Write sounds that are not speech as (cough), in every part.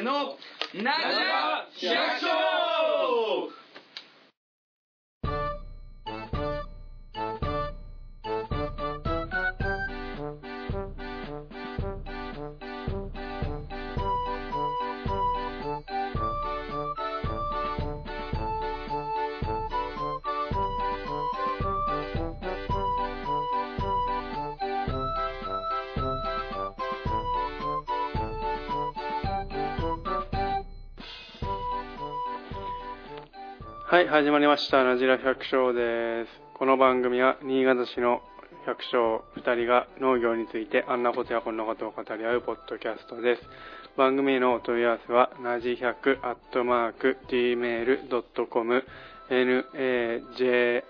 ーのなじら百始まりました。なじら百姓です。この番組は、新潟市の百姓二人が農業についてあんなことやこんなことを語り合うポッドキャストです。番組へのお問い合わせは、なじ100アットマーク gmail.com najiky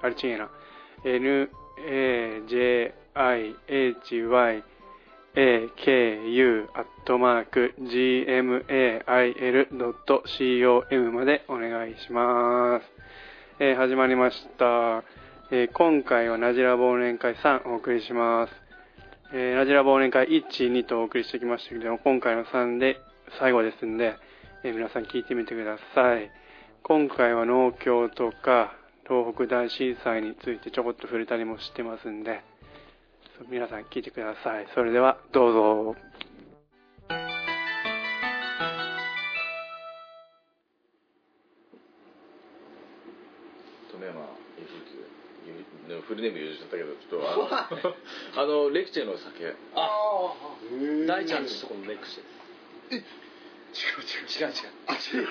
あれ違えな。najihy aku.gmail.com までお願いします。えー始まりました。えー今回はなじら忘年会3お送りします。えー、なじら忘年会1、2とお送りしてきましたけども、今回の3で最後ですんで、え皆さん聞いてみてください。今回は農協とか東北大震災についてちょこっと触れたりもしてますんで、皆さん聞いてください。それではどうぞ。フルネーム言っちゃったけどちょっとあの (laughs) あのレクチェの酒あへ大ちゃんちとこのレックス違う違う違う違う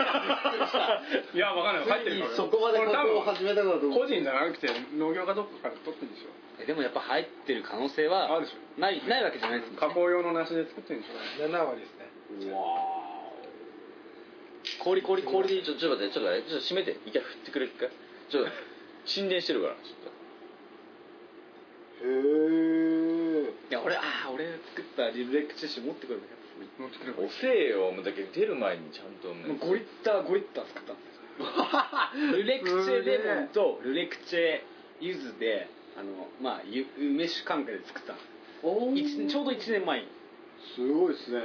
いや、わかんない。入ってるから。そこまでこれを始めたかと思個人じゃなくて農業かどっかから取ってるんでしょ。えでもやっぱ入ってる可能性はあるでしょ。ないないわけじゃないですもんね加工用の梨で作ってるんでしょ。7割ですねうわー氷氷氷でちょちょっと待ってちょっと待ってちょっと閉めて一回振ってくれ一回ちょっと沈殿してるからちょっへえいや俺ああ俺作ったリレックチェシ持ってくるんだけ持ってくれと遅えよもうだけど出る前にちゃんとどもう。5リッター5リッター作ったんですよ (laughs) ルレクチェレモンとルレクチェ柚子であのまあゆ梅酒関係で作った。んですちょうど1年前。にすごいですね。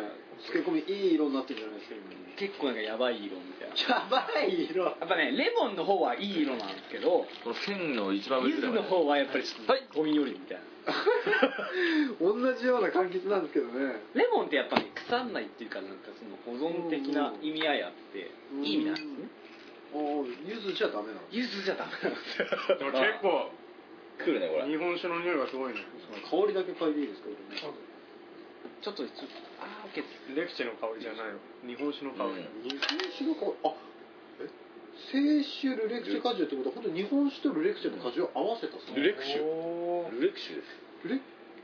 漬け込みいい色になってるじゃないですか今結構なんかやばい色みたいな。やばい色。やっぱねレモンの方はいい色なんですけどこの線の一番上柚子の方はやっぱりちょっとゴミよりみたいな (laughs) 同じような柑橘なんですけどね。レモンってやっぱね腐んないっていうかなんかその保存的な意味合いあっていい意味なんですね。ああ柚子じゃダメなの柚子じゃダメなんですよ (laughs) でも結構、来るねこれ。日本酒の匂いがすごいね。香りだけ嗅いでいいですかこれね。ちょっとちょっとああ OK です。レクチェの香りじゃないの。日本酒の香り。うん。日本酒の香りあえ？清酒ルレクチェ果汁ってことは本当に日本酒とルレクチェの果汁を合わせたさルレクシュおールレクシュですルレ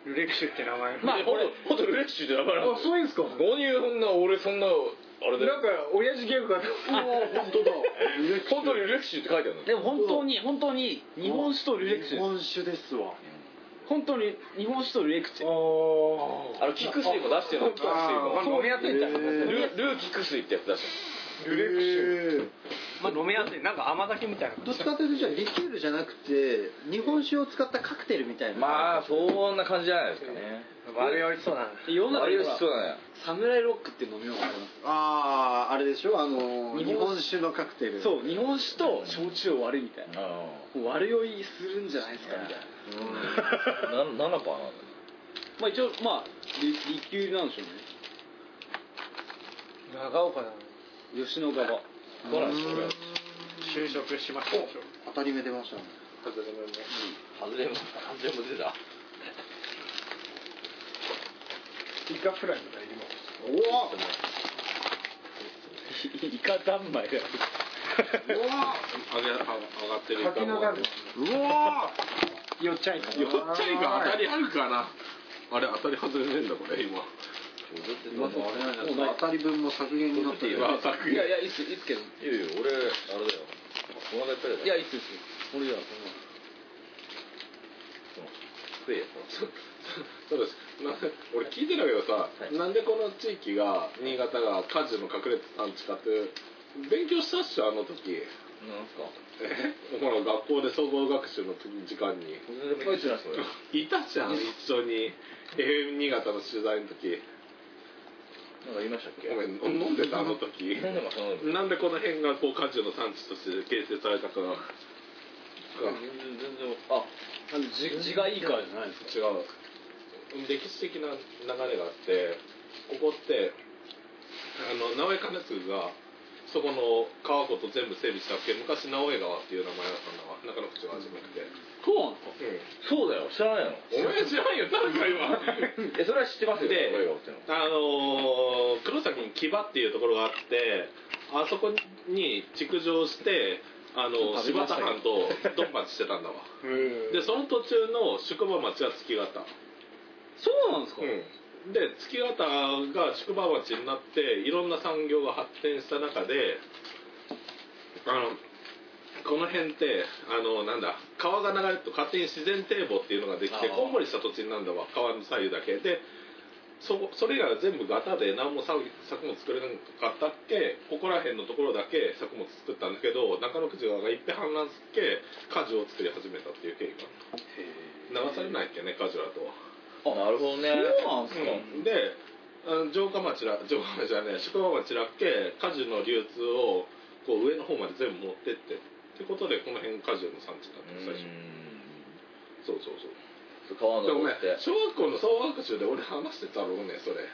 ルレクシュって名前。まあほんとほんとルレクシュって名前なんあそういうんですか。何そんな俺そんなあれだよ。なんか、親父ギャグが。あ本当だ。(laughs) 本当にルレクシュって書いてあるの。でも本当に本当に日本酒とルレクチェ日本酒ですわ。本当に日本酒とルレクチェおあの菊水も出してるの。菊水あも飲みやすいんだ。へールルー菊水ってやつ出してルレクシュ。ュまあ飲みやすい。なんか甘酒みたいな。どっちかというとじゃあリキュールじゃなくて日本酒を使ったカクテルみたいな。るまあそんな感じじゃないですかね。悪酔いしそうだな。あれ世の中しそうだね。サムライロックっていう飲み物がありますあああれでしょ？あの日日本本酒のカクテル。そう日本酒と焼酎を割るみたいな。悪酔いするんじゃないですか？みたいな。あな7パーなんだまあ一応まあリリキュールなんでしょうね。長岡だな。吉野川そうなんですよ。俺就職しました。でしょ。当たり目出ましたね外れも外れも出た。イカフライみたいにも。おおイカ三昧だようわ上げ上がってる柿の種。うわよっちゃいかな。よっちゃいが当たりあるかな。あれ当たり外れねえんだこれ今今のあれなんですか。当たり分も削減になってるまあさいやいやいいっすいいっすけどいやいよ俺あれだよ。お腹いっぱいだよ。いやいいっすいいっす俺じゃ食えよそうですな俺聞いてたけどさ、なんでこの地域が新潟が果樹の隠れて産地かって勉強したっしょあの時なんすかえほら学校で総合学習の時間にいそれいたじゃん一緒に FM 新潟の取材の時なんか言いましたっけ？ごめん飲んでたあの時。なんでこの辺がこう果樹の産地として形成されたかが全然ああの字字がいいからじゃないですか。違う。歴史的な流れがあってここってあの直江兼続がそこの川ごと全部整備したっけ。昔直江川っていう名前だったんだわ。中野口が初めてそうなんですか？うそうだよ。知らないの？んお前知らんよ誰か今。えそれは知ってますよでこれがってのあのー黒崎に木場っていうところがあってあそこに築城してあの柴田藩とドンパチしてたんだわ。でその途中の宿場町は月形。そうなんですか、うん、で月形が宿場町になっていろんな産業が発展した中であのこの辺ってあのなんだ川が流れると勝手に自然堤防っていうのができてこんもりした土地になるんだわ。川の左右だけ。でそそれ以外は全部ガタで何も作作物作れなかったっけ。ここら辺のところだけ作物作ったんだけど中野口川がいっぺん氾濫すっけ果樹を作り始めたっていう経緯が流されないっけね果樹だとは。あなるほどね。そうなんですか、うん。で城下町ら城下町じゃねえ宿場町らっけ果樹の流通をこう上の方まで全部持ってってってことでこの辺果樹の産地だった最初。そうそうそう。川でもね小学校の総学習で俺話してたろうねそれ。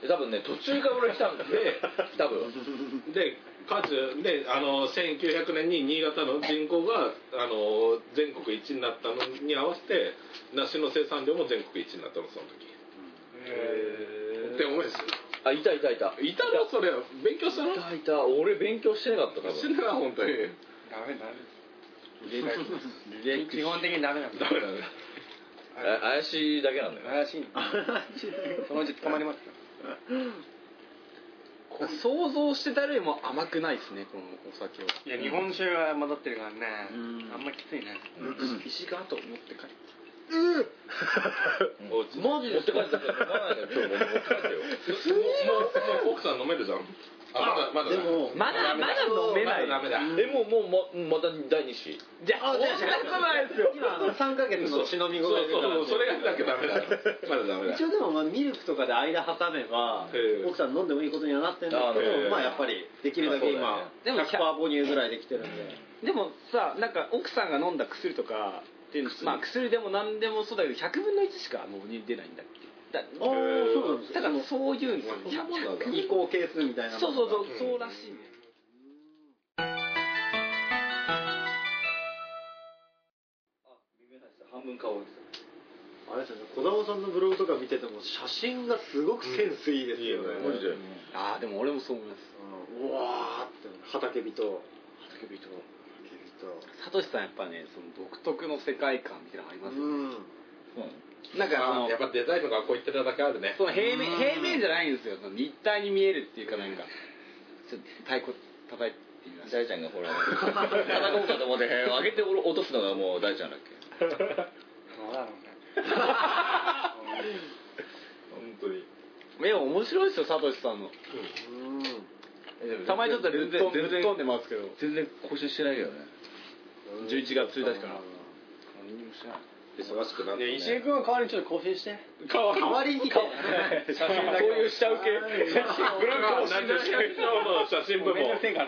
で多分ね途中から俺来たんだで (laughs) 多分。で果樹であの1900年に新潟の人口があの全国一になったのに合わせて梨の生産量も全国一になったのその時。って思いですあいたいたいた。いたの？それ勉強したの？いたいた。俺勉強してなかった多分。してない本当にダメダメ基本的にダメなんだダメだねあ怪しいだけなんだよ。怪しい。のそのうち捕まりますよ想像してたよりも甘くないです。ねこのお酒はいや日本酒が混ざってるからね。うん。あんまきついね。石がと思って帰ってマジで持って帰ってた。よ飲まないのよ今日僕持って帰ってよ。(laughs) もう奥さん飲めるじゃんあまだまだ。でもまだまだ飲めない。まだダメだえもうもうままた第二子。じゃあそんなことないですよ。今あの3ヶ月の血のみそう声が出たんでそう。それがだけダメだ。まだダメだ。一応でもまあミルクとかで間挟めばええ。奥さん飲んでもいいことにはなってるんだけどまあやっぱりできるだけ今まあそうだよね。100%母乳ぐらいできてるんで。でもさなんか奥さんが飲んだ薬とかっていうのまあ薬でも何でもそうだけど100分の1しかもう出ないんだっけ？だああそうなんですだからそういうの。そんなもんなんだ。移行係数みたいなそうそうそうそうらしいね。半分顔です。あれですよね児玉さんのブログとか見てても写真がすごくセンスいいですよね、うん。いいよねマジで。ああでも俺もそう思います。うん。うわーって畑人。畑叫びとサトシさんやっぱねその独特の世界観みたいなのありますよね。うんなんかそのやっぱデザインの学校行ってただけあるね。その平面平面じゃないんですよ。その立体に見えるっていうかなんか。ちょっと太鼓叩いてみま大ちゃんがほら。叩こうかと思って上げて落とすのがもう大ちゃんだっけ？どうだろうね。本当に。でも面白いですよサトシさんの。うん。たまにちょっとぶっ飛んぶっ全然飛んでますけど。全然更新してないけどね11月1日から。何にもしない忙しくなってね。石井君は代わりにちょっと更新して。代わりに写真だけこういう下請け。ブランコ同じの写真部めんど門下請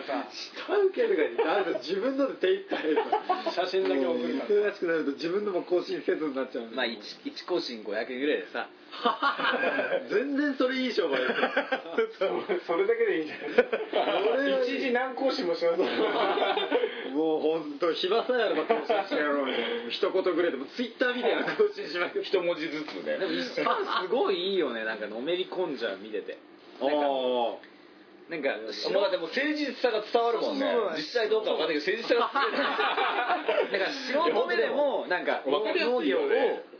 けとかになると自分ので手一杯写真だけ送るから。忙しくなると自分のも更新せずになっちゃう。まあ 1, 1更新500円ぐらいでさ (laughs) 全然それいい商売ですよそれだけでいいんじゃない？一時何更新もしますもう本当暇さえあれば更新してやろうみたいな。一言ぐらいでもツイッターみたいな更新しまくって。一文字ずつねでも石さんすごいいいよね。なんかのめり込んじゃう見てて。ああなんかもうだってもう誠実さが伝わるもんね。実際どうかわかんないけど誠実さが伝わる。(laughs) だから素人目でもなんか農業を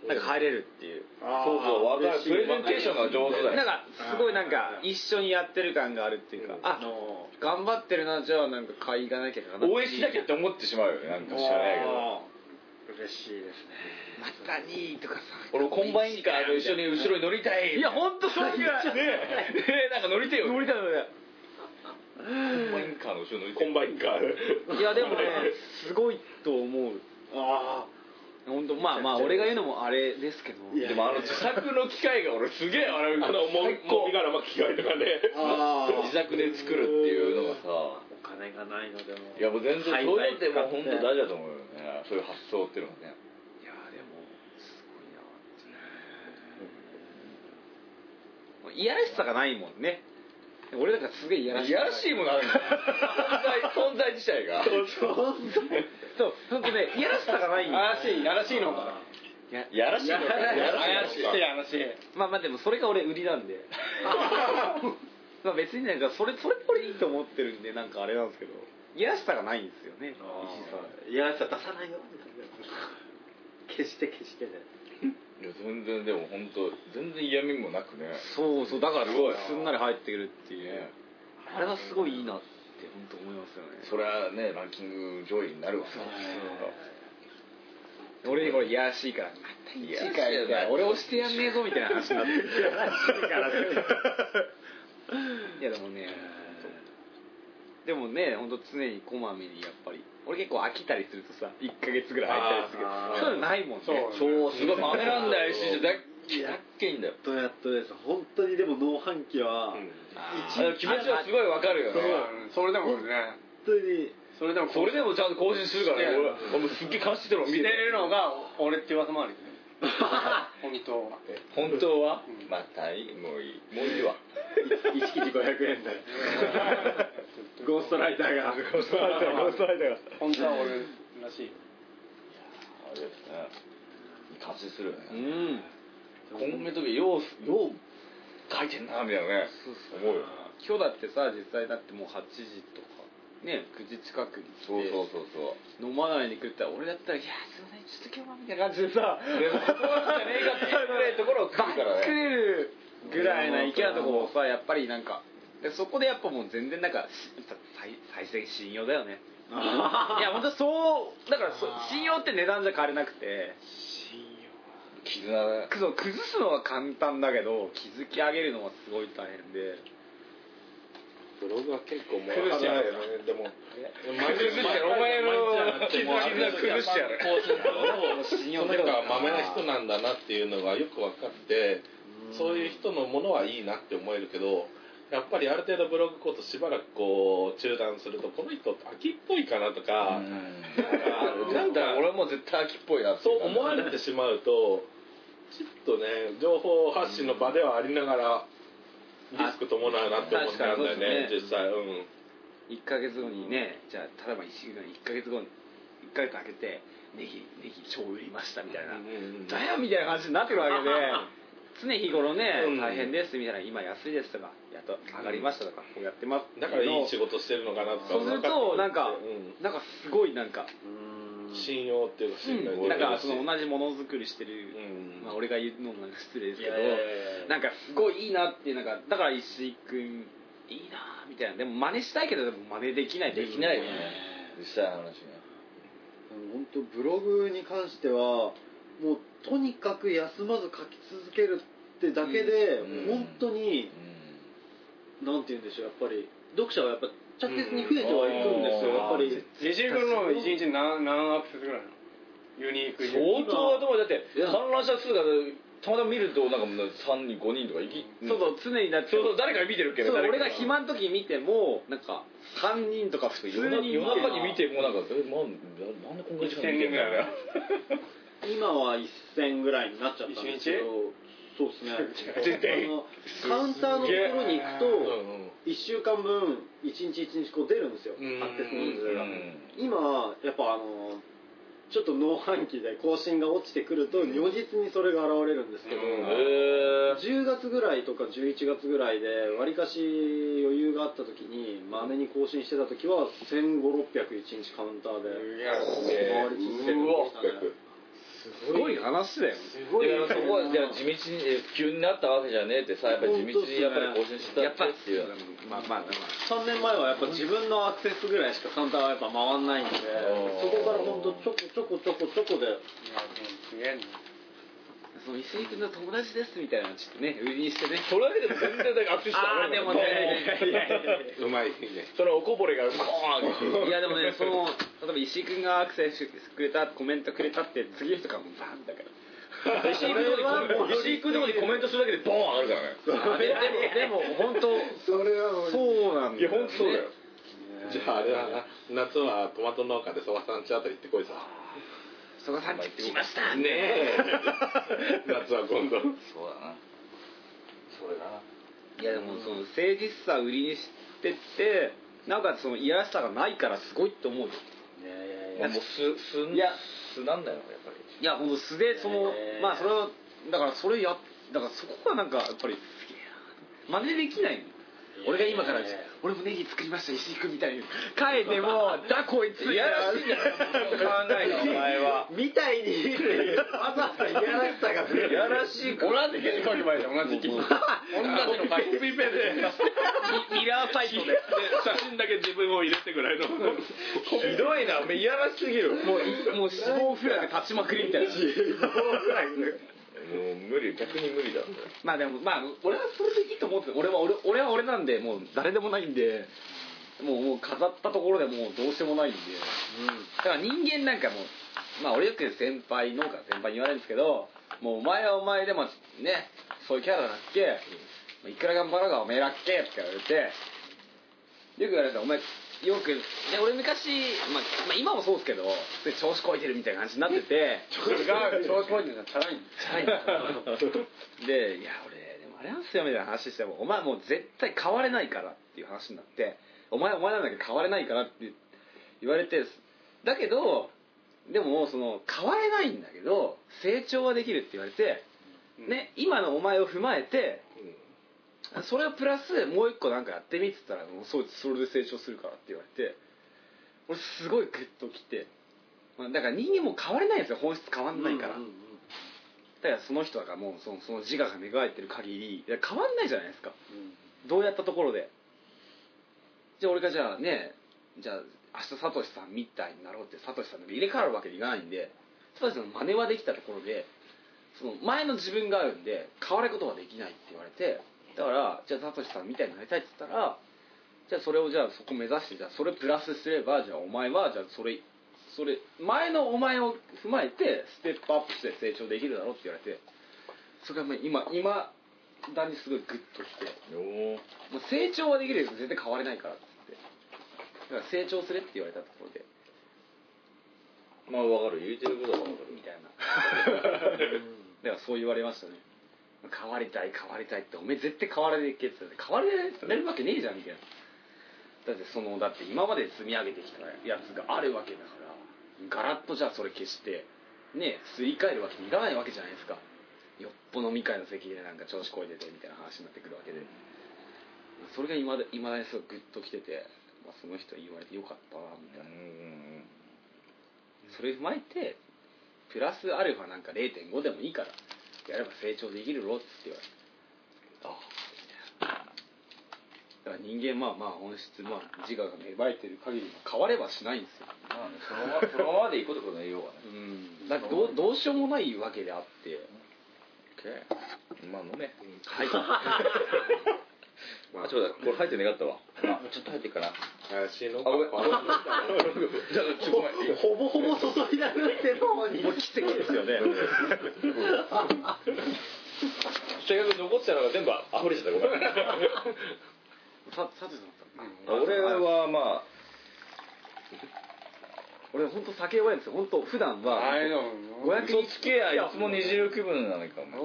なんか入れるっていうそうそうわかる。プレゼンテーションが上手だよ。なんかすごいなんか一緒にやってる感があるっていうか。あ頑張ってるなじゃあなんか買いがなきゃかな応援しなきゃって思ってしまうよねなんか知らないけど。嬉しいですね。またにとかさ。俺コンバインカーと一緒に後ろに乗りたい。いや本当そういう (laughs) ねえなんか乗りてえよ乗りたい乗りたいコンバインカーの後ろ乗りコンバインカー。いやでもねすごいと思う。あ本当まあまあ俺が言うのもあれですけど。でもあの自作の機械が俺すげえあれあのもみ殻巻き機械とかね自作で作るっていうのがさお金がないのでもいやもう全然廃そういうのってもう本当大事だと思うよねそういう発想っていうのはねいやでもすごいなってねいやらしさがないもんね俺だからすげえいやらしい。やらしいものあるんだ。よ存在存在自体が。そう本当ねいやらしさがないやらしいやらしいのかいやいやらしいのかややらしいらしいやらしいまあまあでもそれが俺売りなんでまあ別になんかそれそれっぽりいいと思ってるんでなんかあれなんですけどいやらしさがないんですよね石井さんいやさ出さないよ決して決してねいや全然でも本当全然嫌味もなくね。そうそうだからすすごい。すんなり入ってくるっていう、ね。あれはすごいいいなって本当思いますよね。それはねランキング上位になるわ。俺にこれいやらしいから。また1位かよみたいな俺押してやんねえぞみたいな話になって。るいやらしいから (laughs) いやでもねでもね本当常にこまめにやっぱり。俺結構飽きたりするとさ1か月ぐらい空いたりするけど。あー。そういうのないもんね。そうそうすごい豆なんだよ石井。だっだっけいいんだよとやっとです本当にでも農飯器はうん気持ちはすごいわかるよねそれでもね本当にそれでもそれでもちゃんと更新するからね俺俺もうすっげえ監視してるの見て見てるのが俺って噂もあるよね (laughs) 本当は。本当は？うん。またいいもういいもういいわ。1記事500円で (laughs) ゴーストライターが。ゴーストライターゴーストライターが。本当は俺らしい。あれですね。するようねん今ようよう書いてんなみたいなね。思うよ。今日だってさ実際だってもう8時とかね9時近くに来てそうそうそうそう。飲まないで食ったら俺だったら「いやすいませんちょっと今日は」みたいな感じでさでもそこはじゃねえかっていうぐらいのところを食うバからねれるぐらいな勢いなところをさやっぱりなんかでそこでやっぱもう全然なんかし再再生信用だよねいや本当そうだからそ信用って値段じゃ変われなくて絆だくそう崩すのは簡単だけど築き上げるのはすごい大変でブログは結構もう崩してやるよねでも。崩してやるお前の絆崩してやる信用その人がまめな人なんだなっていうのがよく分かってそういう人のものはいいなって思えるけどやっぱりある程度ブログコートしばらくこう中断するとこの人秋っぽいかなとか、なんだ俺も絶対秋っぽいなってそう思われてしまうとちょっとね情報発信の場ではありながらリスク伴うなって思ってたんだよね。ね実際。うん。1か月後にねじゃあ例えば石井君1か月後に1か月空けてネギネギ超売りましたみたいな、だよみたいな感じになってるわけで (laughs) 常日頃ね、うん。大変ですみたいな。今安いですとかやっと上がりましたとかこうやってますだからいい仕事してるのかなとかそうするとなんか、うなんかすごいなんか、ん信用っていうか信頼なんかその同じものづくりしてる、うん。まあ、俺が言うのもなんか失礼ですけどなんかすごいいいなっていうなんかだから石井君いいなみたいな。でも真似したいけどでも真似できないできないよね。実際の話ね本当ブログに関してはもうとにかく休まず書き続けるってだけで、うん。本当にうなんて言うんでしょうやっぱり。読者がやっぱ着実に増えてはいくんですよ、うん。やっぱり自身分の1日何何アクセスぐらいなの？ユニークん相当でもだって観覧者数がたまたま見るとなんかもう3人5人とかいきそうそう常にだってそうそう誰か見てるけど俺が暇の時見てもなんか3人とか普通夜中に夜中に見てもうなんかえなんなんでこんな時間見てんだよ今は1000ぐらいになっちゃったんですけど。そうですね。あのカウンターのところに行くとうん1週間分1日1日こう出るんですよ。うん。アクセス人数が。うん。今やっぱあのちょっと農飯期で更新が落ちてくると如実にそれが現れるんですけど、うん。へー。10月ぐらいとか11月ぐらいでわりかし余裕があった時にまめに更新してた時は1500601日カウンターで回り続けてましたねすごい話だよ。すごい。いやそこはじゃあ地道にえ急になったわけじゃねえってさやっぱり地道にやっぱり更新してやっぱたっていう。まあまあまあ3年前はやっぱ自分のアクセスぐらいしかカウンターはやっぱ回んないんでそこから本当ちょこちょこちょこちょこで。いやでもすげえなその石井君の友達ですみたいなのちょっとね売りにしてね。それだけでも全然だけ握手したああでもね。うまいねそのおこぼれがコーンい。やでもねその例えば石井君がアクセスしてくれたコメントくれたって次の人からもうバンだから石井君のとこに石井君のとこにコメントするだけでボーン上がるからね。あででもでも本当それはそうなんだいや本当そうだよ。じゃああれだな。夏はトマト農家でそばさんちあたり行ってこいさ曽我さん来ました。ねえ。(laughs) 夏は今度。そうだな。それだな。いやでもその誠実さ売りにしてってなおかつそのいやらしさがないからすごいって思うよ。まあもう素素いや。素なんだよやっぱり。いやほんと素でそのまあそれはだからそれやだからそこがなんかやっぱりすげえな真似できないの。俺が今から俺もネギ作りました石井君みたいに。書いても (laughs) だこいついやらしいんじゃない考えがお前は。みたいに。わざわざいやらしさが出る。いやらしいか。同じ記事書けばいいじゃん同じ記事同じの書いてコピペでで。ミラーサイトで。写真だけ自分を入れてぐらいの。ひどいなお前いやらしすぎる。もういもう死亡フラグ立ちまくりみたいな (laughs) もう無理逆に無理だそれまあでもまあ俺はそれでいいと思って俺は俺俺は俺なんでもう誰でもないんでもうもう飾ったところでもうどうしようもないんで、うんだから人間なんかもうまあ俺よく先輩農家先輩に言われるんですけどもうお前はお前でもねそういうキャラだっけ、いくら頑張ろうがおめえらっけって言われてよく言われたお前よく、ね、俺昔、まあ、まあ今もそうですけどで調子こいてるみたいな感じになってて。調子こいてるのはチャラいんだチャラいんだでいや俺でもあれなんすよみたいな話してもお前もう絶対変われないからっていう話になってお前お前なんだけど変われないからって言われてだけどでもその変われないんだけど成長はできるって言われて、ね、今のお前を踏まえてそれをプラスもう一個なんかやってみっつったらもうそうそれで成長するからって言われて俺すごいグッときてまあだから人間も変われないんですよ本質変わん。ないから、だからその人がもうそのその自我が芽生えてる限り変わんないじゃないですか。どうやったところで。じゃあ俺がじゃあねじゃあ明日サトシさんみたいになろうってサトシさんで入れ替わるわけにいかないんでサトシさんの真似はできたところでその前の自分があるんで変わることはできないって言われてだからじゃあサトシさんみたいになりたいって言ったらじゃあそれをじゃあそこ目指してじゃあそれプラスすればじゃあお前はじゃあそれそれ前のお前を踏まえてステップアップして成長できるだろうって言われてそれがもう今今だにすごいグッときてもう成長はできるけど全然変われないからっつってだから成長すれって言われたところで。まあわかる。言うてることはわかる。みたいな。(laughs) だからそう言われましたね変わりたい変わりたいっておめえ絶対変われねえけって言って変われるわけねえじゃんみたいなだってそのだって今まで積み上げてきたやつがあるわけだからガラッとじゃあそれ消してねすり替えるわけにいかないわけじゃないですか。よっぽ飲み会の席でなんか調子こいててみたいな話になってくるわけで。それが今だ今だにすごいグッときてて、まあ、その人に言われてよかったなみたいな。それ踏まえてプラスアルファなんか0.5でもいいからやれば成長できるろって言われて。あだから人間まあまあ本質まあ自我が芽生えてる限り変わればしないんですよ。まあねそのままそのままでいいことことの栄養はね。(laughs) うん。だってどうどうしようもないわけであって。まあ飲め。はい (laughs) あちょっとこれ入って願ったわ。あちょっと入ってっかな。怪しいのあごめん。あごめんじゃあちょごめん。ほぼほぼ注いだぐってもう奇跡ですよね。せっかく残ってたのが全部溢れちゃったごめん。ささてさん俺はまあ俺本当酒弱いんですよ。本当普段は。あれの500嘘つけやいつも二次気分なのかお前。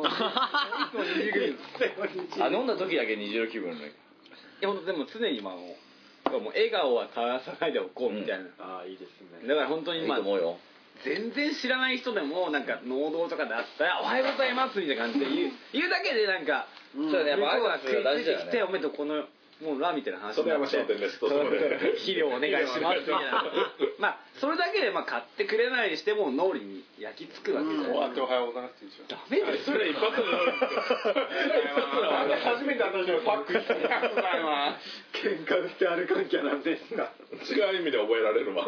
あ飲んだ時だけ二次気分なのかいや本当でも常にまあもうもう笑顔は絶やさないでおこうみたいな、ああいいですね。だから本当いにまあいと思うよ。全然知らない人でもなんか農道とかであったら「おはようございます」みたいな感じで言う (laughs) 言うだけでなんかそうだねやっぱ向こうが挨拶が大事だよね食いついてきて「おめでとうこのもうラ」みたいな話になって。それ山商店ですとそこで肥料お願いしますみたいな。(laughs) まあそれだけでまあ買ってくれないにしても脳裏に焼き付くわけじゃない。終わっておはようございますって言うんでしょダメですそれ一発のダ初めて私のパック来たありがとうございます喧嘩売って歩かんきゃなんですか (laughs) 違う意味で覚えられるわ。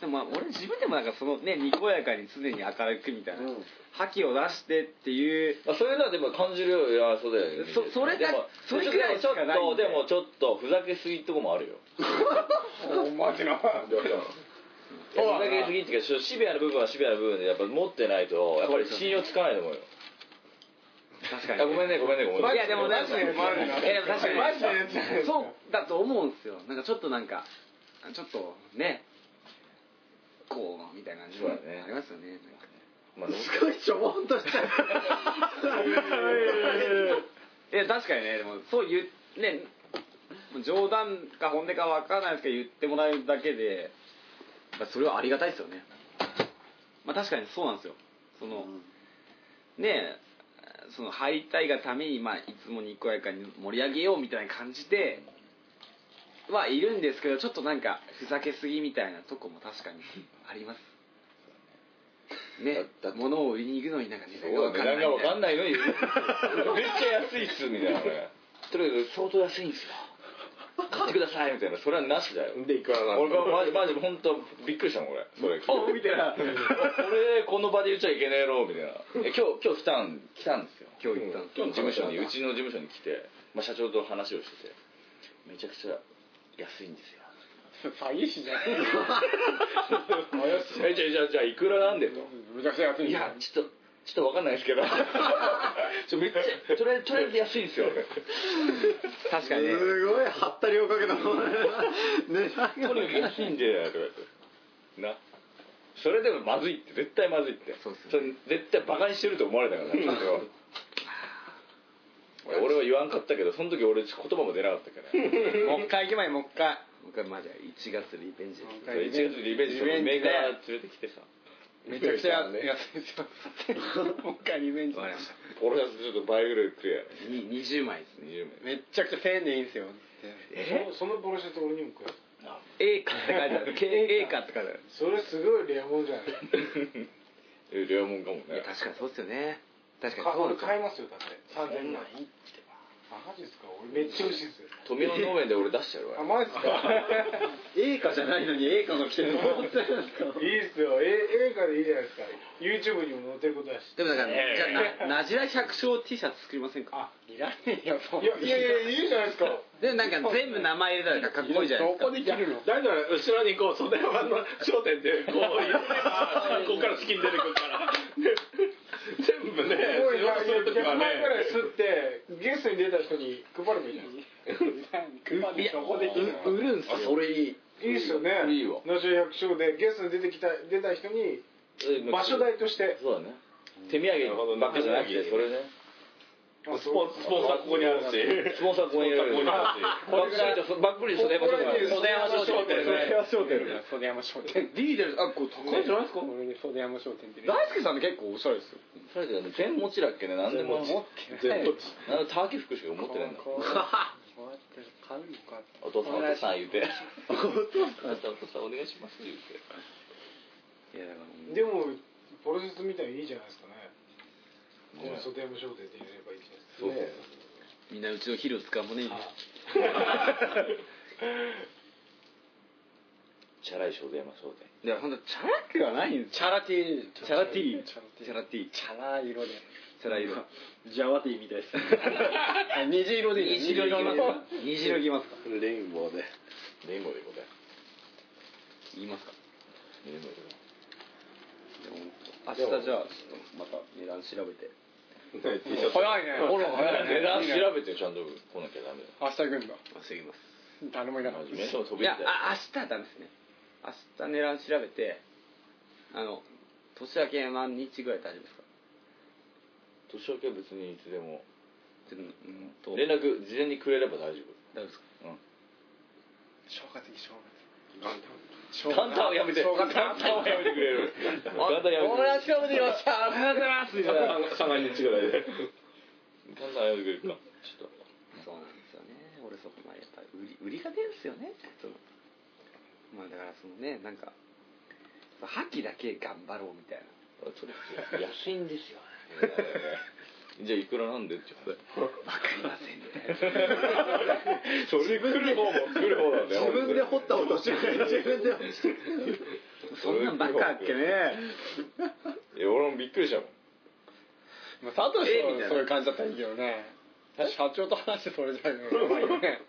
でもまあ俺自分でもなんかそのねにこやかに常に明るくみたいな、覇気を出してっていう。あそういうのはでも感じるよいやそうだよね。そそれだでもそれくらいしちょっかないんでとでもちょっとふざけすぎってとこもあるよ。(laughs) マジな (laughs) ふざけすぎっていうかシビアな部分はシビアな部分でやっぱ持ってないとやっぱり信用つかないと思うよ。確かあごめんねごめんねごめんね。いやでもマジでマジでいやでも確かに。マジで。そうだと思うんですよ。なんかちょっとなんかちょっとね。こうみたいな感じそうだねありますよね。なんかまあすごいしょぼんとした。いや確かにね。でもそう言うね。冗談か本音か分からないですけど言ってもらえるだけで。まあそれはありがたいですよね。まあ確かにそうなんですよ。その、ねえその入りたいがために、まあ、いつもにこやかに盛り上げようみたいな感じではいるんですけどちょっとなんかふざけすぎみたいなとこも確かにあります。ね物を売りに行くのになんか値段が分かんない値段が分かんいないのに (laughs) めっちゃ安いっすみたいなねとにかく相当安いんですよ買ってくださいみたいな。それはなしだよ。でいくらなん俺マジマジ本当びっくりしたもん俺。それ。おみたい。な俺この場で言っちゃいけねえろみたいな。え今日今日来たん来たんですよ。今日言ったんです事務所にうちの事務所に来て、まあ、社長と話をしててめちゃくちゃ安いんですよ。詐欺師じゃん。(laughs) えじゃあじゃあじゃあいくらなんでと。めちゃくちゃ安いいやちょっとちょっと分かんないですけど。(laughs) ちょめっちゃとりあえずとりあえず安いんですよ。確かにね。すごいはったりをかけた値段 (laughs) とにかく安いんでとかな。それでもまずいって。絶対まずいって。そうっすよれ絶対バカにしてると思われたから (laughs) ね俺は言わんかったけどその時俺言葉も出なかったから。もう一回行けばいいもう一回もう一回まあじゃあ1月リベンジ。それ1月リベンジメーカー連れてきてさめちゃくちゃ安いですよもう一回リベンジ。ちょっと倍ぐらい食えに20枚ですね。20めっちゃくちゃ1000円でいいんですよえ？そのポロシャツ俺にもくれ A かって書いてある。(laughs) A かって書いてある。それすごいレアもんじゃない？(laughs) えレアもんかもね。確かにそうっすよね。確かに買いますよだって。3000円マジですか？俺めっちゃ美味しいですよ。富野農園で俺出しちゃうわあマジですか？(laughs) (laughs) A かじゃないのに A かが来てるの。思ってるんですかいいっすよ。え映画でいいじゃないですか。YouTube にも載ってることだし。でもだから、じゃあななじら百姓 T シャツ作りませんか？あいらねえよ。そんいやいやいやいいじゃないですか。でなんか全部名前入れたらかっこいいじゃないですか。どこできるの？だから後ろにこう袖山の商店でこう入れてここから資金出てくるからする時は100万円ぐらいね吸ってゲストに出た人に配ればいいじゃないですか売るんすよあそれいいいいっすよねいいわナジ百姓でゲストに出てきた出た人に場所代としてそうだね手土産ばっかじゃなくてそれねスポンスポンサーここにあるし。スポンサーここにいる。ここにあるし。バックリとバックリ袖山商店袖山商店ね袖山商店。リーデルあこれ高いんじゃないですか？袖山商店って。ね大輔さんって結構おしゃれですよ。それでね全持ちだっけね。何でも。全部なんでターキー服しか持ってないんだ。のかお父さんお父さん言うてお父さんお願いします言うて。いやだからでもポロシャツみたいにいいじゃないですかね。こ山商店で入れればそうそうみんなうちの肥料使うもんね (laughs) チャラい袖山商店いやほんとチャラくはないんですチャラティー。チャラティー。チャラティチャラティー。チャラ色。でチャラ色。ジャワティみたいです。あ (laughs) 虹色でいい虹色いきますか。虹色いきますか。レインボーで。レインボーでいこうぜ。言いますか。レインボーで。明日じゃあちょっとまた値段調べて早いね。うほら早いね。値段調べてちゃんと来なきゃダメだ。明日行くんだ。明日行きます。誰もいなかったいびたいやあ明日はダメですね。明日値段調べてあの年明け何日ぐらい大丈夫ですか？年明けは別にいつでも。連絡事前にくれれば大丈大丈夫ですか？正月に正夫元旦はやめて元旦はやめて。くれる元旦やめてくれる。調べて。きましたありがとうござい。ますみたいな三が日ぐらいで。元旦はやめてくれるか。ちょっそうなんですよね。俺そこまでやっぱり売り売りが出るんですよね。そのまあだからそのねなんか覇気だけ頑張ろうみたいな。とそれ安いんですよじゃあいくらなんでって言って。わかりませんそれ来る方も来る方なんだよ自分で掘った落とし穴に自分でそんなんばっかっけね。いや俺もびっくりしたもん。まあ、サトシえみたいな。はそういう感じだったらいいけどね。社長と話してそれじゃないの。やばいよね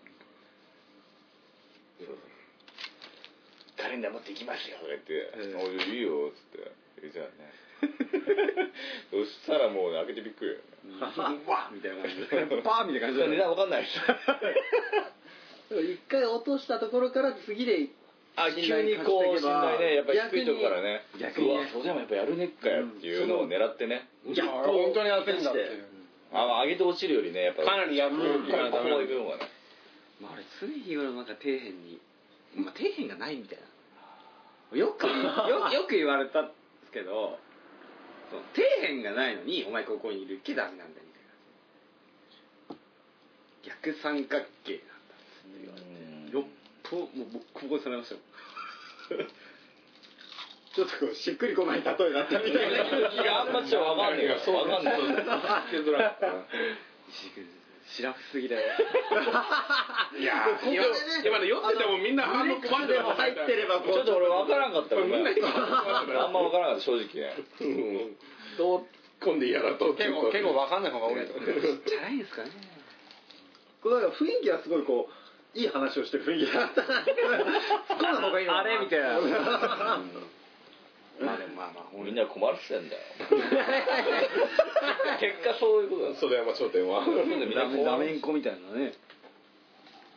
カレンダー持ってきますよ。とか言って「おいいいよ」っつって。言ってたね。(laughs) そしたらもうね開けてびっくりよね (laughs) わっみたいな感じでパーみたいな感じで。(laughs) 値段わかんないし (laughs) 一回落としたところから次であ急にこう信頼ね。やっぱり低いとこからね。逆に。うわそれでもやっぱやるねっかよっていうのを狙ってね。ギャッあプを本当に焦んだっていう。あ上げて落ちるよりねやっぱ。かなりやるからダメここまで行くのがね。まあ、俺常日頃なんか底辺に、まあ、底辺がないみたいな。よくよよく言われたんですけどその底辺がないのにお前ここにいるけダメなんだみたいな。逆三角形なんだって言われて。よっぽもうボッコボコにされましたよ (laughs) ちょっとこうしっくりこない例えだったみたいな。あんまちょっとわかんねえよ。わかん (laughs) (laughs) ねえよ石井君シラフすぎだよ。(laughs) いやー。今今ね読んでてもみんな反応困ってでも入ってればこうちょっと俺わからんかったもんね。あんまわからんかった正直ね。うん。どう込んで嫌だと結構結構分かんない方が多いと思うじゃないですかね。こうなんか雰囲気はすごいこういい話をしてる雰囲気だったな。突っ込んだ方がいいのか (laughs) あれみたいな。う (laughs) んまあでもまあまあみんな困らせてんだよ。(laughs) 結果そういうことだ。袖山商店は。みんなダメダメンコみたいなね。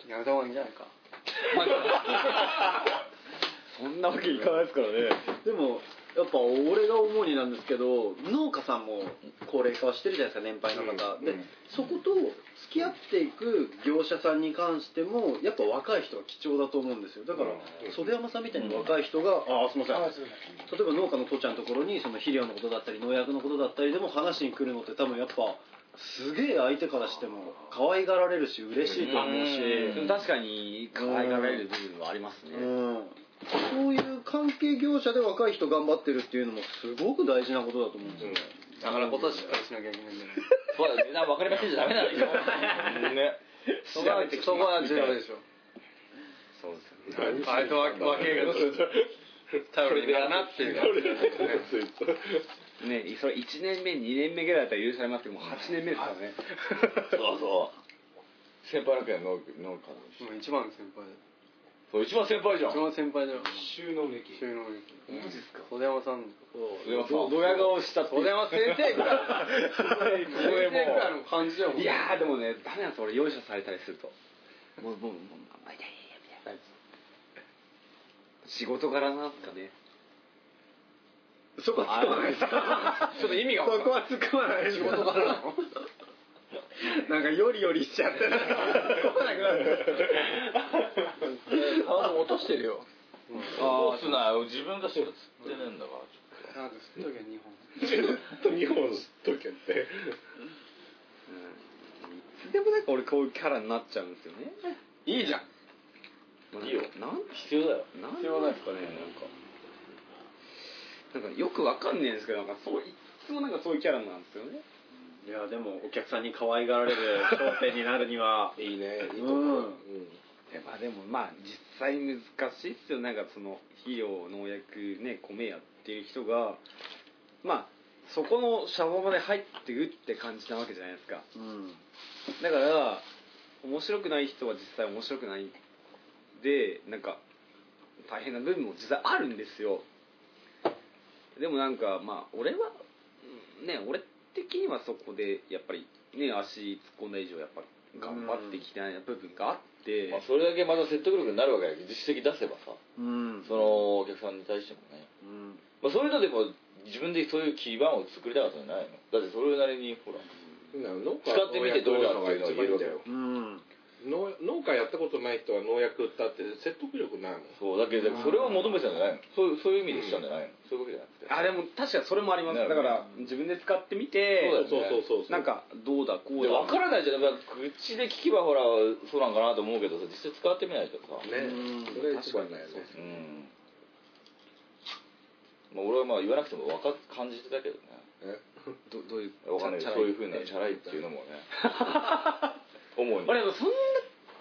やめた方がいいんじゃないか。(laughs) そんなわけいかないですからね。でもやっぱ俺が思うになんですけど農家さんも高齢化はしてるじゃないですか年配の方、でそこと付き合っていく業者さんに関してもやっぱ若い人は貴重だと思うんですよ。だから袖山さんみたいに若い人が、ああすいません。例えば農家の父ちゃんのところにその肥料のことだったり農薬のことだったりでも話しに来るのって多分やっぱすげえ相手からしても可愛がられるし嬉しいと思うし、確かに可愛がられる部分はありますね、うん、そういう関係業者で若い人頑張ってるっていうのもすごく大事なことだと思うんですよね、だからことはしっかりしなきゃいけない。んだよね。そうだ値段分かりませんじゃダメなんだよ。(laughs) ね。そこはそこは重要でしょ。そうですよね。あいつは若いが頼りになるなっていう。ねそれ1年目2年目ぐらいだったら許されますけどもう8年目ですからね。そうそう。先輩なんかや農農家の人。もう一番の先輩そう一番先輩じゃん。一番先輩だよ。収納劇。収納劇。マジですか？袖山さん袖山さんドヤ顔したって袖山先生ぐら。(laughs) い先生ぐらいの感じだよいやーでもねダメなんです俺容赦されたりすると。もうもうもうまあいみたいな仕事柄なんですかねそこは突っ込まないですかちょっと意味がそこは突っ込まない仕事からなのなんかよりよりしちゃってなんか突っ込まなくなるハード落としてるよ。ああつな自分がしか釣ってねえんだからなんで吸っと。け日本ずっと日本吸っとけって。うん。いつでもなんか俺こういうキャラになっちゃうんですよね。いいじゃん。まあいいよ。なん必要だよ。なんでですかねなんか。なんかよくわかんねえんですけどなんかそういつもなんかそういうキャラなんですよね。いやでもお客さんに可愛がられる商店になるには。(laughs) いいねいいとうん。思う、でまあでもまあ実際難しいっすよ。なんかその肥料農薬ね米やってる人がまあそこのシャボまで入ってるって感じなわけじゃないですか。うん。だから面白くない人は実際面白くない。でなんか大変な部分も実際あるんですよ。でもなんかまあ俺はうんね俺的にはそこでやっぱりね足突っ込んだ以上やっぱ頑張っていきた部分があって、まあそれだけまた説得力になるわけだけど実績出せばさ。うん。そのお客さんに対してもね。うん。まあそういうのでも自分でそういう基盤を作りたかったんじゃないの？だってそれなりにほら農家使ってみてどうだっていうのを言えるわけよ。うん農農家やったことない人は農薬売ったって説得力ないもん。そうだけどそれを求めてたんじゃないの？そういうそういう意味でしたんじゃないの？そういうわけじゃなくて。あでも確かにそれもあります。ねだから自分で使ってみてそうそうそうそうそう。なんかどうだこうでだ分からないじゃん、まあ、口で聞けばほらそうなんかなと思うけどさ実際使ってみないとさ。ね。うん。それ一番だよね。うん。まあ俺はまあ言わなくても分か感じてたけどね。どどういうわかんないそういうふうなチャラいっていうのもね。主主に俺でもそんな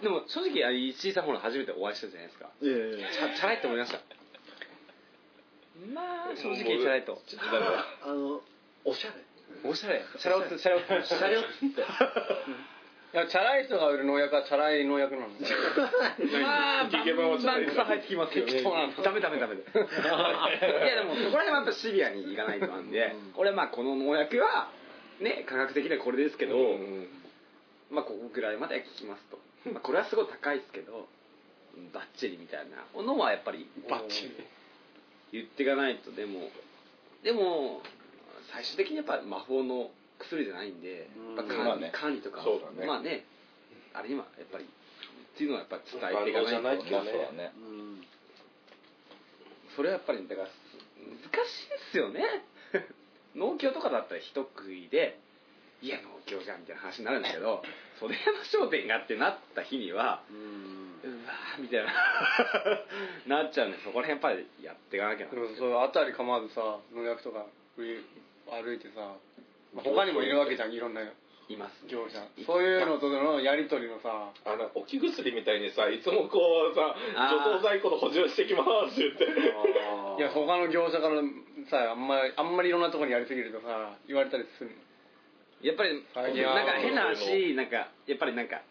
でも正直あ石井さんほら初めてお会いしたじゃないですか。いやいやいや。チャチャラいって思いました。まあ正直チャラいと。あのおしゃれ。おしゃれ。チャラ男チャラ男。チャラ男って。いやチャラい人が売る農薬はチャラい農薬なの。まあ、バンバン草生えてきますよね。適当なのダメダメダメ。(laughs) いやでも、そこら辺はやっぱシビアにいかないとなんで、俺はまあこの農薬は、ね、科学的にはこれですけど、まあここぐらいまでは効きますと。まあこれはすごい高いですけど、バッチリみたいな。のはやっぱり、バッチリ。言っていかないと、でも、でも、最終的にやっぱ魔法の薬じゃないんで、やっぱ管理,、まあね。管理とか、そうだね。まあね、あれにはやっぱり、っていうのはやっぱ伝えていかないいとねまあそうだね。うんそれはやっぱりだから難しいですよね。(laughs) 農協とかだったら一食いでいや農協じゃんみたいな話になるんだけど袖山商店がってなった日にはうん。うわーみたいな (laughs) なっちゃうんでそこら辺やっぱりやっていかなきゃなでもそうあたり構わずさ農薬とか歩いてさまあ他にもいるわけじゃんいろんないます業者。そういうのとのやり取りのさ。あの置き薬みたいにさいつもこうさ除草剤庫の補充してきますって言って。いや他の業者からさあんまりあんまりいろんなところにやりすぎるとさ言われたりするやっぱりなんか変な話なんかやっぱりなんかや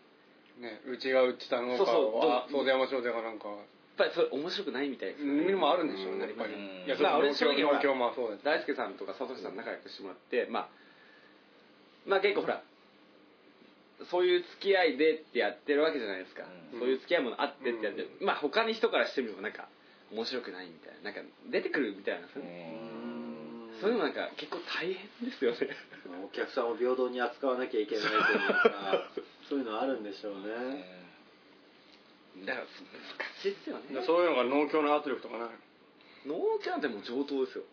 ねうちが売ってた農家そうそう山商店がなんか。っぱりそれ面白くないみたいですよね。もあるんでしょうねやっぱり。うん。いやまあ俺正直大輔さんとか佐藤さん仲良くしてもらってまあまあ結構ほらそういう付き合いでってやってるわけじゃないですか、うん。そういう付き合いもあってってやってる、まあ他に人からしてみればなんか面白くないみたいな。なんか出てくるみたいなそういうそういうのなんか結構大変ですよね。お客さんを平等に扱わなきゃいけないというか (laughs) そういうのあるんでしょうね。だから難しいですよね。そういうのが農協の圧力とかない？農協なんてもう上等ですよ。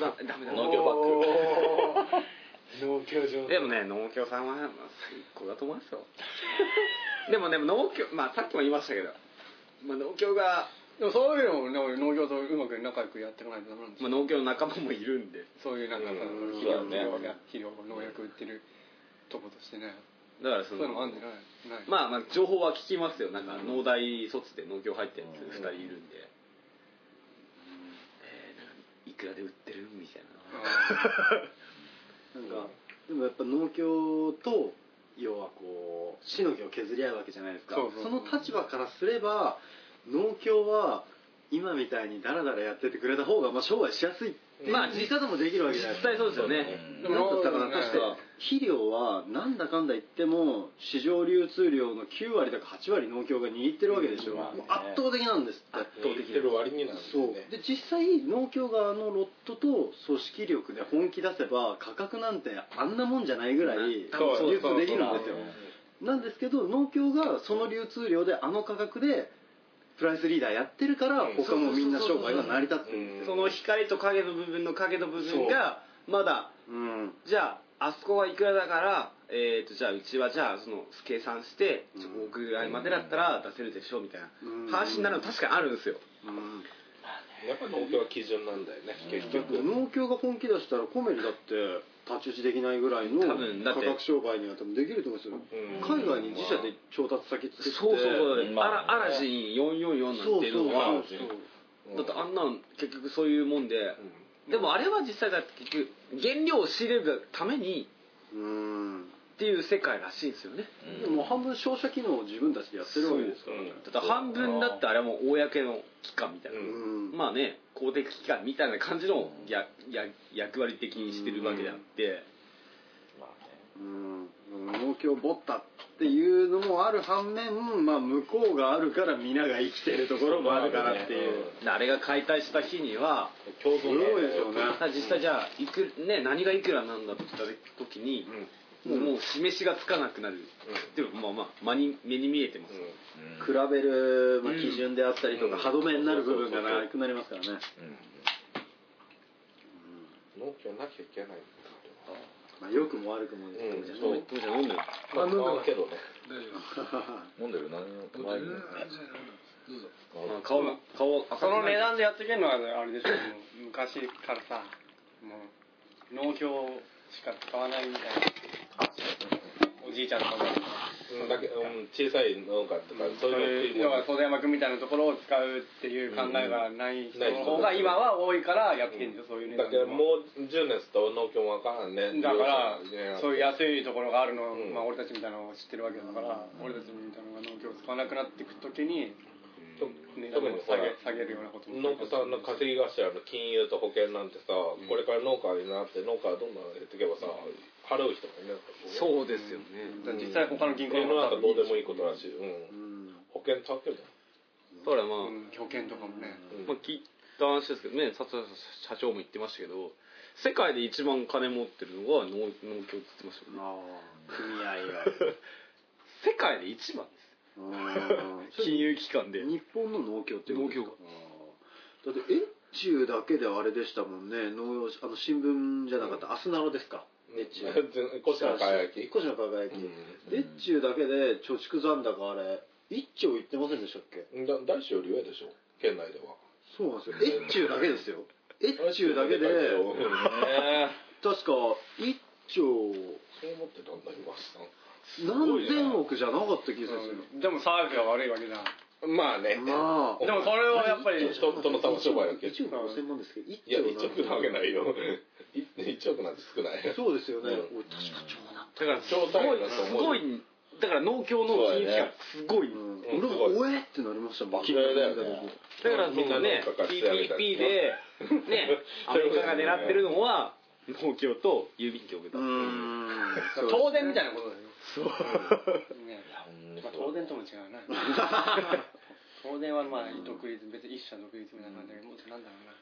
まあダメだ。農協バッグ農協上でもね農協さんはまあ最高だと思いますよ。でもでも農協まあさっきも言いましたけど、まあ、農協が、でもそういうのもね農業とうまく仲良くやっていかないとダメなんですまあ、よ農協の仲間もいるんで。そういうなんかさうん肥料そうだね肥料や肥料農薬売ってるとことしてね。だからそのそういうのもあるんじゃない？ない。まあまあ情報は聞きますよ。なんか農大卒で農協入ってるやつ2人いるんで、えーなんかいくらで売ってるみたいな。(laughs) なんかでもやっぱ農協と要はこうしのぎを削り合うわけじゃないですか。そうそうの立場からすれば農協は今みたいにダラダラやっててくれた方がまあ商売しやすいっていうまあ見方もできるわけじゃない実ですか際そうですよね、でもなんだったかな確か。肥料はなんだかんだ言っても市場流通量の9割とか8割農協が握ってるわけでしょ、まあねもう圧倒的なんですって。圧倒的言ってる割になんですそう。ねで実際農協側のロットと組織力で本気出せば価格なんてあんなもんじゃないぐらい流通できるんですよ。なんですけど農協がその流通量であの価格でプライスリーダーやってるからうん。他もみんな商売が成り立ってるんですよその光と影の部分の影の部分がまだうん。じゃああそこはいくらだから、えー、とじゃあうちはじゃあその計算してうん5億ぐらいまでだったら出せるでしょみたいな。うん。話になるの確かにあるんですよ。うん。やっぱ農協は基準なんだよね結局。農協が本気出したらコメリだって太刀打ちできないぐらいの価格商売には多分できると思うんですよ。うん。海外に自社で調達先作って。そうそうそう、まあ。アラアラジン444なんていうのはだってあんなん結局そういうもんで、でもあれは実際だって結局原料を仕入れるためにうんっていう世界らしいんですよね。でも半分商社機能を自分たちでやってるわけですからね。だから半分だってあれはもう公の機関みたいな、うんうん。まあね公的機関みたいな感じのやや役割的にしてるわけであって、まあうん。農協ぼったっていうのもある反面、まあ、向こうがあるから皆が生きてるところもあるからっていう、であれが解体した日には共すごいですよね実際じゃあいく、ね、何がいくらなん。だと言った時に、もうもう示しがつかなくなる、っていうかまあまあ目に目に見えてます、比べる、まあ、うん。基準であったりとか、うん。歯止めになる部分がなくなりますからね、農協なきゃいけないまあ、良くも悪くもですけど、うん。じゃあ飲むじゃあ飲むよまあ飲むけどね。飲んでる何を前にあ顔が顔赤くその値段でやってい。けるのはあれでしょもう昔からさもう農協しか使わないみたいなおじいちゃんとかもうんだけど小さい農家とかそういうのいう要は袖山君みたいなところを使うっていう考えがない人の方が今は多いからやってるんですよそういう値だ段けどもう10年すると農協もわからんねだからねそういう安いところがあるのを、うん。まあ、俺たちみたいなのを知ってるわけだから、俺たちみたいなのが農協を使わなくなっていくときに特にほらを下げ下げるようなことも農家さんの稼ぎ頭の金融と保険なんてさ、これから農家になって農家がどんどん減っていけばさ払う人もいないからそうですよね。だから実際他の銀行世の中どうでもいいことらしい、う、うん。ん保険使ってるじゃん。だからまあ、うん。保険とかもね、うん。まあ、聞いた話ですけどね。社長も言ってましたけど世界で一番金持ってるのが農農協って言ってましたよね。ああ組合が (laughs) 世界で一番ですうん金融機関で。日本の農協っていうことですか？農あー。だって越中だけであれでしたもんね。農あの新聞じゃなかった、アスナロですか？越中。こっちの輝き。越の輝き、うん。越中だけで貯蓄残高あれ1兆いってませんでしたっけ？だ大小より上でしょ？県内では。そうなんですよ。越中だけですよ。(laughs) 越中だけで。うん。確か1兆。そう思ってたんだ今さ何千億じゃなかった気がするんでもサービスが悪いわけじゃん。まあね。まあ。でもそれはやっぱり人との楽し商売だけ1億5000万ですけど1いや兆1億なわけないよ。1億なんて少ない。そうですよね、うん。俺確か超なだからす超大ごい変だとす思うごいだから農協の金融機関すごい、うん、うん。俺もおえ？ってなりましたもん。爆買いだよね。だからみんなね農家からしてあげた PPP で (laughs) ね。アメリカが狙ってるのは農協と郵便局だうーん。東電みたいなことだよそう。ね。まあ、東電とも違うな。東電はまあ独立別に一社独立みたいな感じだけどもうなんだろうな。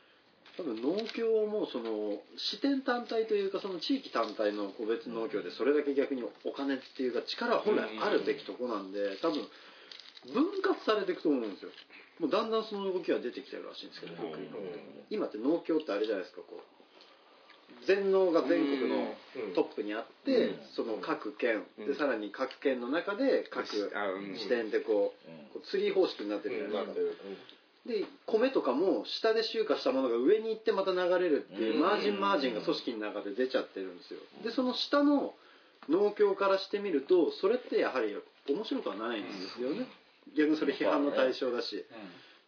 多分農協もその支店単体というかその地域単体の個別農協でそれだけ逆にお金っていうか力は本来あるべきとこなんで多分分割されていくと思うんですよ。もうだんだんその動きが出てきてるらしいんですけど、今って農協ってあれじゃないですかこう全農が全国のトップにあって、うん。その各県、うん。でさらに各県の中で各支店でこう,、うん。こうツリー方式になってるじゃないですか、で米とかも下で集荷したものが上に行ってまた流れるっていううん。マージンマージンが組織の中で出ちゃってるんですよ。でその下の農協からしてみるとそれってやはり面白くはないんですよね。逆にそれ批判の対象だし。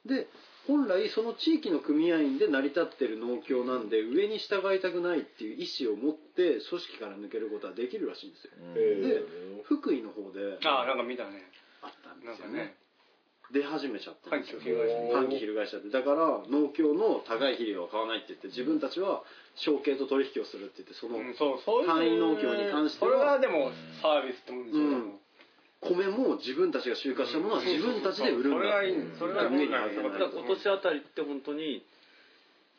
で本来その地域の組合員で成り立ってる農協なんで上に従いたくないっていう意思を持って組織から抜けることはできるらしいんですよ。で福井の方でああなんか見たね。あったんなんかですよね。ね。出始めちゃってるんですよ。反旗を翻しちゃってだから農協の高い肥料は買わないって言って自分たちは承継と取引をするって言ってそのうんそうそういう範囲農協に関しては。それはでもサービスってもんですよ、うん米も自分たちが収穫したものは自分たちで売るんだ。それがいい。それが今年あたりって本当に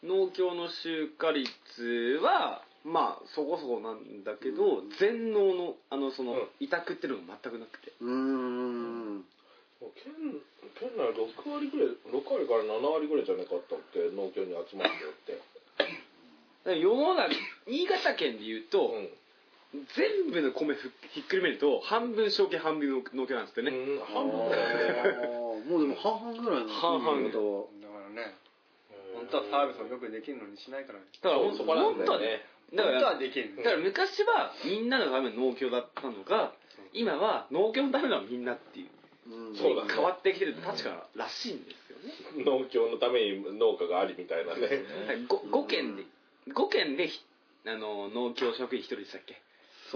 農協の集荷率はまあそこそこなんだけど、全農のあのその、うん。委託っていうのが全くなくて。うーん。県県内6割ぐらい6割から7割ぐらいじゃなかったっけ？農協に集まってよって。(laughs) 世の中新潟県でいうと、うん全部の米ふひっくるめると半分承継半分農協なんですってね、半分。ーもうでも半々ぐらいの半々。だからね。本当はサービスをよくできるのにしないから。だからそうそこなんだよね。だから本当はできるだから昔はみんなのための農協だったのが今は農協のためのはみんなっていう。うん。そうだね。変わってきてる確からしいんですよね。農協のために農家がありみたいなね。(laughs) 5, 県で5県でひあの農協職員1人でしたっけ？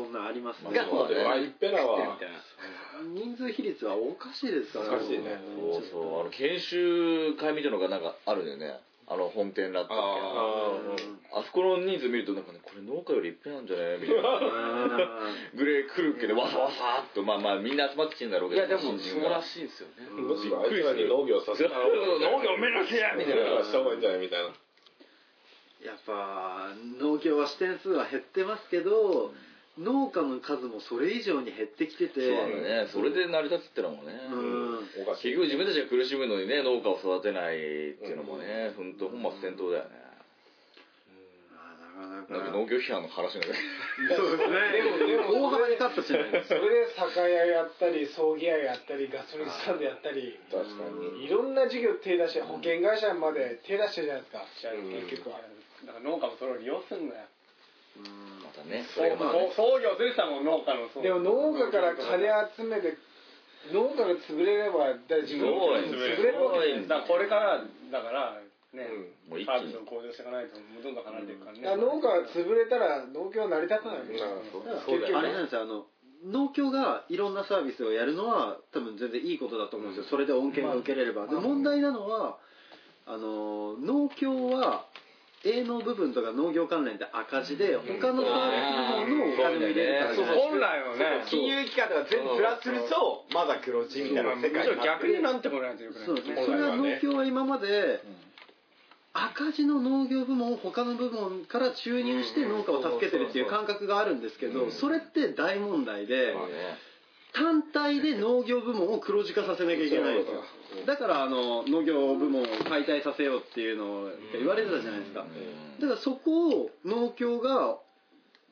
そんなんありますね。がそうだよあいっぺらは (laughs) 人数比率はおかしいですからおかしいね。そうそう。あの研修会みたいなのがなんかあるんだよね。あの本店だったっけ。あああそこの人数見るとなんかねこれ農家よりいっぺんなんじゃね？みたいな。ぐらい来るけどわさわさっとまあまあみんな集まってきてんだろうけど。いやでもそうらしいんですよね。ーむしろあいつらに農業させたら (laughs) 農業めんどくせえや！みたいな。した方がいいんじゃないみたいな。やっぱ農協は支店数は減ってますけど農家の数もそれ以上に減ってきてて。そうだね。それで成り立つってのもね。うん。おかしい。結局自分たちが苦しむのにね農家を育てないっていうのもね本当本末転倒だよね。あなかなか。なんか農業批判の話がねそうですね。大幅にカットしない。それで酒屋やったり葬儀屋やったりガソリンスタンドやったり確かに。いろんな事業手出して保険会社まで手出してるじゃないですか。うん。結局はだから農家もそれを利用するんだよ。またね。そそうれがまあね創業する人はもう農家のそう。でも農家から金集めて農家が潰れればだから自分そう潰れるわけですかだからこれからだからね、もう一気に。サービスを向上していかないとどんどん離れていくからね、だから農家が潰れたら農協は成り立たない。わけですよそうだよあれなんですよあの農協がいろんなサービスをやるのは多分全然いいことだと思うんですよ、それで恩恵が受けれれば、で問題なのはあの農協は営農部分とか農業関連って赤字で他のサービス部門のお金も入れるからじゃないですか本来はね。金融機関とか全部プラスするとまだ黒字みたいな世界になって逆になんてもらえてよくないそうですねそれは農協は今まで赤字の農業部門を他の部門から注入して農家を助けてるっていう感覚があるんですけどそれって大問題でまあね単体で農業部門を黒字化させなきゃいけないんですよだからあの農業部門を解体させようっていうのを言われてたじゃないですか。だからそこを農協が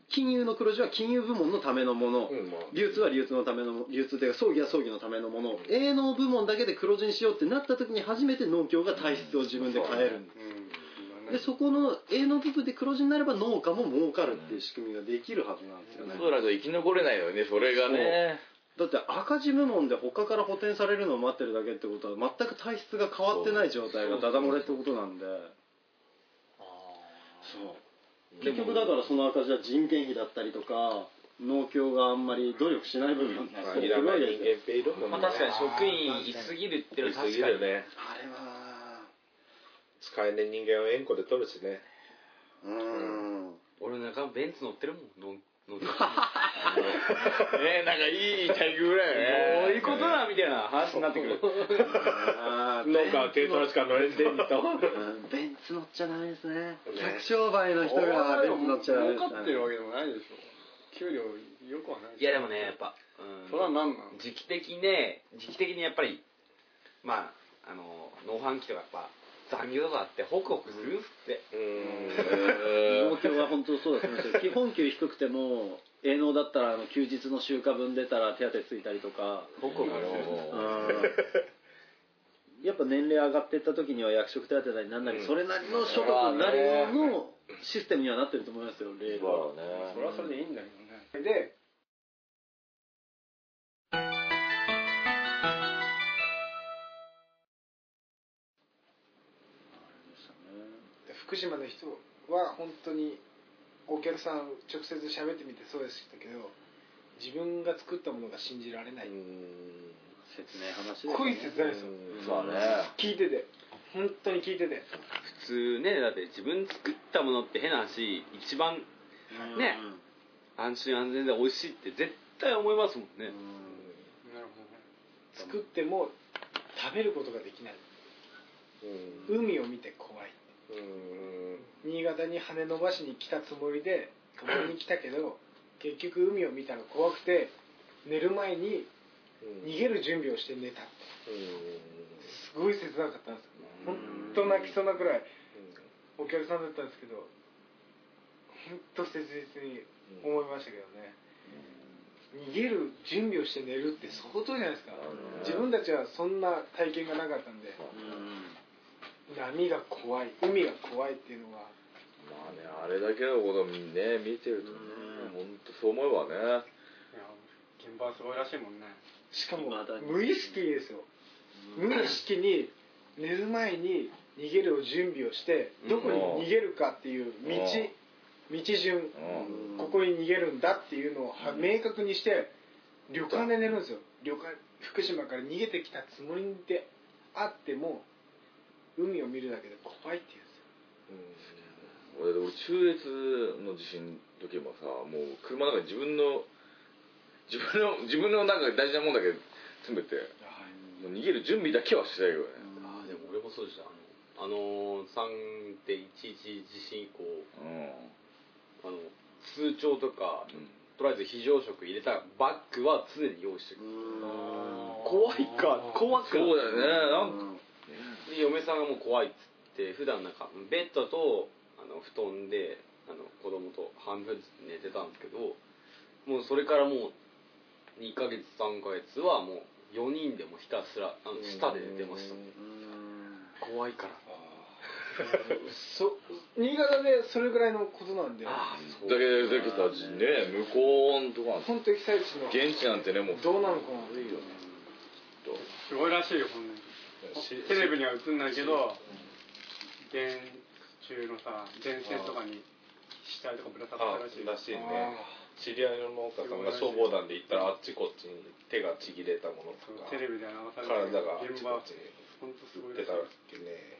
金融の黒字は金融部門のためのもの、流通は流通のための流通というか葬儀は葬儀のためのもの営農部門だけで黒字にしようってなった時に初めて農協が体質を自分で変えるんですうん。でそこの営農部分で黒字になれば農家も儲かるっていう仕組みができるはずなんですよね。そうだと生き残れないよねそれがねだって赤字部門で他から補填されるのを待ってるだけってことは全く体質が変わってない状態がダダ漏れってことなんで。そう。結局だからその赤字は人件費だったりとか農協があんまり努力しない部分がまあいらない。人間ペイロまあ確かに職員いすぎるっていうのは確かに。あれは使えねえ人間を縁故で取るしね。うーん。俺なんかベンツ乗ってるもんののどねなんかいい待遇ぐらいよね。ういうことだみたいな話になってくる。あー農家は軽トラしか乗れんでんと。うん。ベンツ乗っちゃダメですね。客商売の人がベンツ乗っちゃダメです儲かってるわけでもないでしょ。給料よくはないいやでもねやっぱ、うん、それは何なの？時期的にね時期的にやっぱりまああの農繁期とかやっぱ残業とかあってホクホクするんすって。うん。農協は本当そうだと思基本給低くても営農だったらあの休日の週間分出たら手当ついたりとか。ホクホクするやっぱ年齢上がっていった時には役職手当なりなんなりそれなりの所得になるようのシステムにはなってると思いますよレールはまあね。それはそれでいいんだけどね。で島の人は本当にお客さん直接喋ってみてそうでしたけど自分が作ったものが信じられない、切ない話すっごい切ないですよ、そうだね。聞いてて。本当に聞いてて。普通ねだって自分作ったものって変な話一番ね安心安全で美味しいって絶対思いますもんね。なるほどね。作っても食べることができない。海を見て怖い新潟に羽伸ばしに来たつもりで泊まりに来たけど (laughs) 結局海を見たら怖くて寝る前に逃げる準備をして寝たって。すごい切なかったんですよ。本当泣きそうなくらいお客さんだったんですけど本当切実に思いましたけどね。逃げる準備をして寝るって相当じゃないですか。自分たちはそんな体験がなかったんで波が怖い海が怖いっていうのが。まあねあれだけのことね見てるとね本当そう思えばね。いや現場はすごいらしいもんね。しかも無意識ですよ。無意識に寝る前に逃げる準備をしてどこに逃げるかっていう道道順うん。ここに逃げるんだっていうのをは明確にして旅館で寝るんですよ。旅館福島から逃げてきたつもりであっても海を見るだけで怖いって言うんですよ。俺俺中越の地震の時もさもう車の中に自分の自分の自分のなんか大事なもんだけ詰めてもう逃げる準備だけはしたいよね。ああでも俺もそうでした。あのあの3.11地震以降うん。あの通帳とかとりあえず非常食入れたバッグは常に用意してる。怖いか。怖くそうだよね。なんか嫁さんがもう怖いっつって普段なんかベッドとあの布団であの子供と半分ずつ寝てたんですけどもうそれからもう2ヶ月3ヶ月はもう4人でもひたすらあの下で寝てました怖いからそ新潟でそれぐらいのことなんでああそうだけどだけどさね向こうのとこなんて本当被災地の現地なんてねもうどうなのかな悪いよねごいらしいよほんテレビには映んないけど電柱のさ電線とかに死体とかぶら下があったらしい。らしいね。知り合いの農家さんが消防団で行ったらあっちこっちに手がちぎれたものとかテレビで流されて体があっちこっちに本当すごい出らしたいっっけね。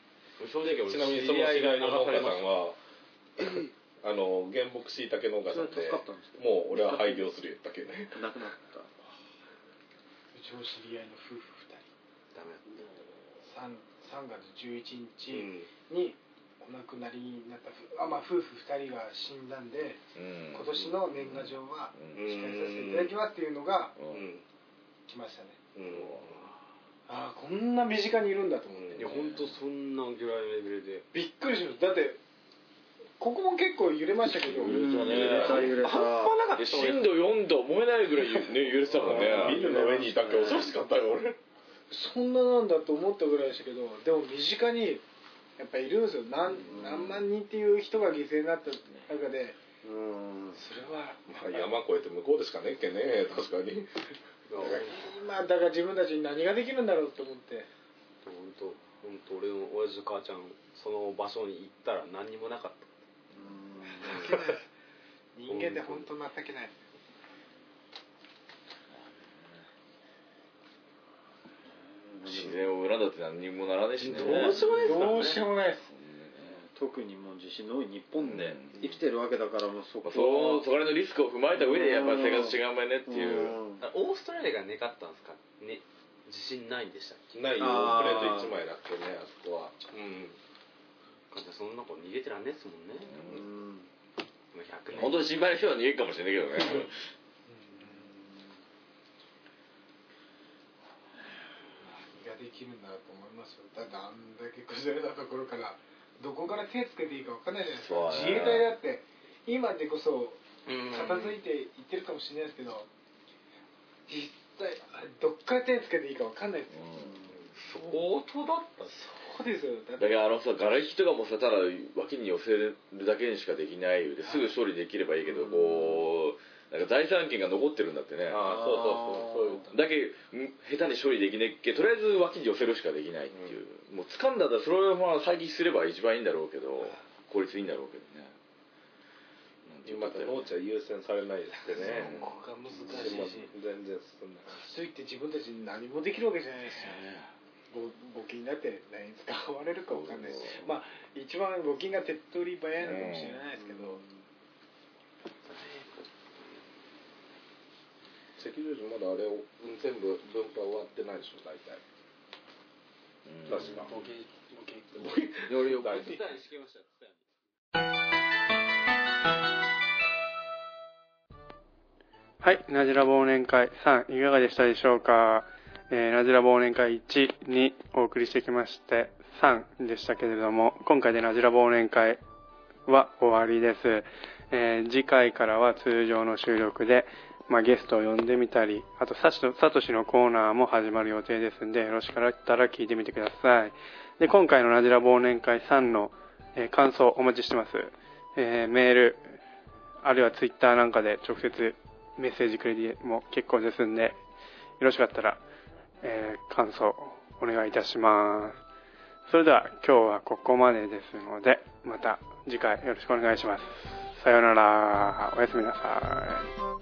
正直俺ちなみにその知り合いの農家さんはあの原木しいたけ農家さんでもう俺は廃業する言ったけどね。(laughs) なくなった。うちの知り合いの夫婦ダメだ2人 3, 3月11う日ん。にお亡くなりになったふあ、まあ、夫婦2人が死んだんでうん。今年の年賀状はうん。司会させていただきますっていうのが来ましたね。うん。ああこんな身近にいるんだと思って。いや本当そんなぐらいのレベルで。びっくりしましただってここも結構揺れましたけど。揺れたね半端なかった。震度4度思えないぐらいゆ、ね、揺れてたもんね。ビルの上にいたっけ恐ろしかったよ俺そんななんだと思ったぐらいでしたけどでも身近にやっぱいるんですよ。何何万人っていう人が犠牲になった中でうん。それはまあ山越えて向こうでしかねえっけね (laughs) 確かに。今だから自分たちに何ができるんだろうと思って。本当本当俺の親父と母ちゃんその場所に行ったら何にもなかった。人間って本当。情けない自然を恨んだって何にもならねえしね。どうしようもないですどうしようもないです特にもう地震の多い日本で生きてるわけだからもうそこそのそこら辺のリスクを踏まえた上でやっぱり生活違うまいねっていう。うん。オーストラリアが願ったんですか？ね地震ないんでしたっけ？ないよ。プレート1枚だっけねあそこは。うん。だってそんな子逃げてらんねえっすもんね、うん。もう100年。本当に心配な人は逃げるかもしれないけどね何ができるんだと思いますよ。だってあんだけ崩れたところからどこから手つけていいか分かんないじゃないですか、自衛隊だって今でこそうん。片付いていってるかもしれないですけど実際どっから手つけていいか分かんないですよ、相当だったそうですよ。だからあのさ瓦礫とかもさただ脇に寄せるだけにしかできないですぐ処理できればいいけどこうなんか財産権が残ってるんだってね。ああそうそうそうそうだけん下手に処理できねっけとりあえず脇に寄せるしかできないっていう、もう掴んだらそれをまあ再起すれば一番いいんだろうけど効率いいんだろうけどね。今って農地は優先されないってね。ここが難しい。し全然進んでない。といって自分たちに何もできるわけじゃないですよご募金だって何に使われるか分かんないしまあ一番募金が手っ取り早いのかもしれないですけど、赤十字まだあれを全部分配終わってないでしょ大体。うん。確か。ボケボケいや俺よく大体はい、ナジラ忘年会3いかがでしたでしょうか、えーナジラ忘年会1にお送りしてきまして3でしたけれども今回でナジラ忘年会は終わりです、えー次回からは通常の収録で、まあ、ゲストを呼んでみたりあとサシとサトシのコーナーも始まる予定ですんでよろしかったら聞いてみてくださいで今回のナジラ忘年会3の、えー感想お待ちしてます、えーメールあるいはツイッターなんかで直接メッセージくれても結構ですんで、よろしかったら、えー感想お願いいたします。それでは今日はここまでですので、また次回よろしくお願いします。さようなら。おやすみなさい。